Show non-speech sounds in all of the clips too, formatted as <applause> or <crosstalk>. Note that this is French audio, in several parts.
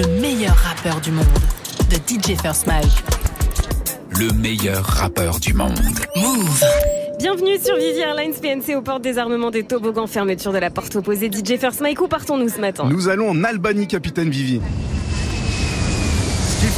le meilleur rappeur du monde, de DJ First Mike. Le meilleur rappeur du monde. Move. Bienvenue sur Vivi Airlines PNC aux portes des armements des toboggans, fermeture de la porte opposée. DJ First Mike, où partons-nous ce matin? Nous allons en Albanie, capitaine Vivi.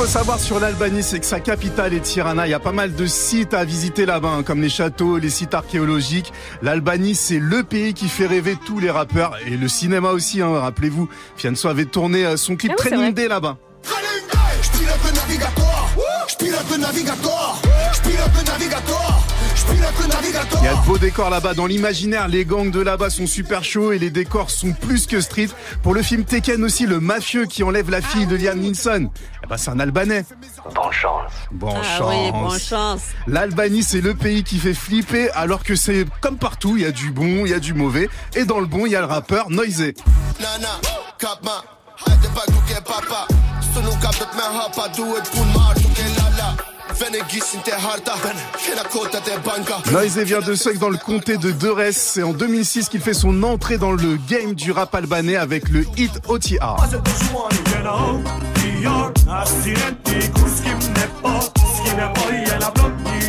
Ce qu'il faut savoir sur l'Albanie, c'est que sa capitale est Tirana. Il y a pas mal de sites à visiter là-bas, hein, comme les châteaux, les sites archéologiques. L'Albanie, c'est le pays qui fait rêver tous les rappeurs et le cinéma aussi. Hein, Rappelez-vous, Fianso avait tourné euh, son clip Ah oui, Training. Day là-bas. Je pilote le navigateur, je pilote le navigateur, je pilote le navigateur, Il y a de beaux décors là-bas. Dans l'imaginaire, les gangs de là-bas sont super chauds et les décors sont plus que street. Pour le film Tekken aussi, le mafieux qui enlève la fille de Liam Neeson, eh ben, c'est un Albanais. Bonne chance. Bon Ah chance. oui, bonne chance. L'Albanie, c'est le pays qui fait flipper, alors que c'est comme partout, il y a du bon, il y a du mauvais. Et dans le bon, il y a le rappeur Noisy. Nana, duke papa. Hapa, duhet pun duke lala. Banka. Noisy vient de Suex dans le comté de Dores. C'est en 2006 qu'il fait son entrée dans le game du rap albanais avec le hit OTR.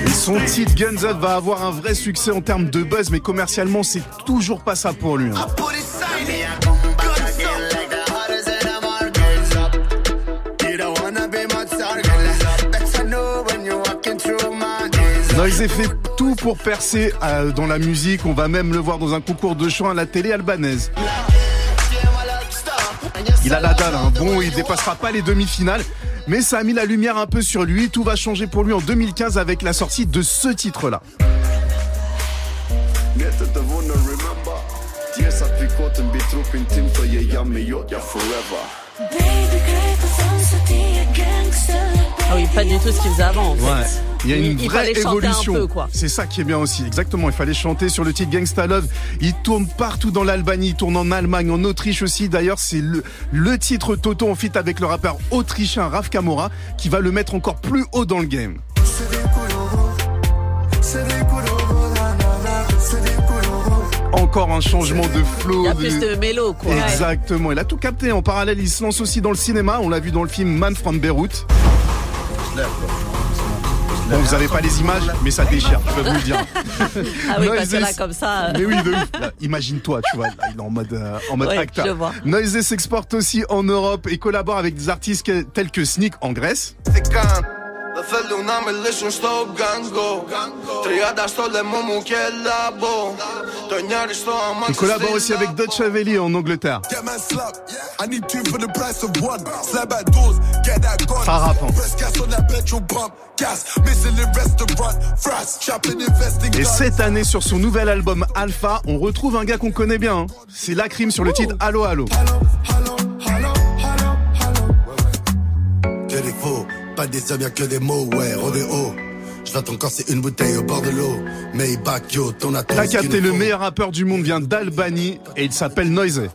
Et son titre Guns Up va avoir un vrai succès en termes de buzz, mais commercialement, c'est toujours pas ça pour lui. hein. Noisy fait tout pour percer euh, dans la musique. On va même le voir dans un concours de chant à la télé albanaise. Il a la dalle, hein. bon, il dépassera pas les demi-finales, mais ça a mis la lumière un peu sur lui. Tout va changer pour lui en 2015 avec la sortie de ce titre-là. Pas du tout ce qu'il faisait avant en fait. Il y a une Il- vraie évolution. C'est ça qui est bien aussi. Exactement. Il fallait chanter sur le titre Gangsta Love. Il tourne partout dans l'Albanie. Il tourne en Allemagne, en Autriche aussi. D'ailleurs, c'est le, le titre Toto en fit avec le rappeur autrichien Raf Kamora qui va le mettre encore plus haut dans le game. Encore un changement de flow. Il y a de- plus de mélo quoi. Exactement. Il a tout capté. En parallèle, il se lance aussi dans le cinéma. On l'a vu dans le film Man from Beirut. Bon, vous avez pas les images, mais ça déchire, je peux vous le dire. <laughs> Ah oui, Noisy, parce que là comme ça. euh, Mais oui, de ouf. Imagine-toi, tu vois, là, il est en mode, euh, en mode acteur. je vois. Noisy s'exporte aussi en Europe et collabore avec des artistes tels que Sneak en Grèce. Il collabore aussi avec Dutch Haveli en Angleterre. Ça rappe, hein. Et cette année, sur son nouvel album Alpha, on retrouve un gars qu'on connaît bien. hein. C'est Lacrim sur le titre Allo Allo. Pas des hommes, y'a que des mots, ouais, rodéo. Je l'attends quand c'est une bouteille au bord de l'eau. Maybach, yo, ton. T'as capté, le meilleur rappeur du monde vient d'Albanie et il s'appelle Noisy.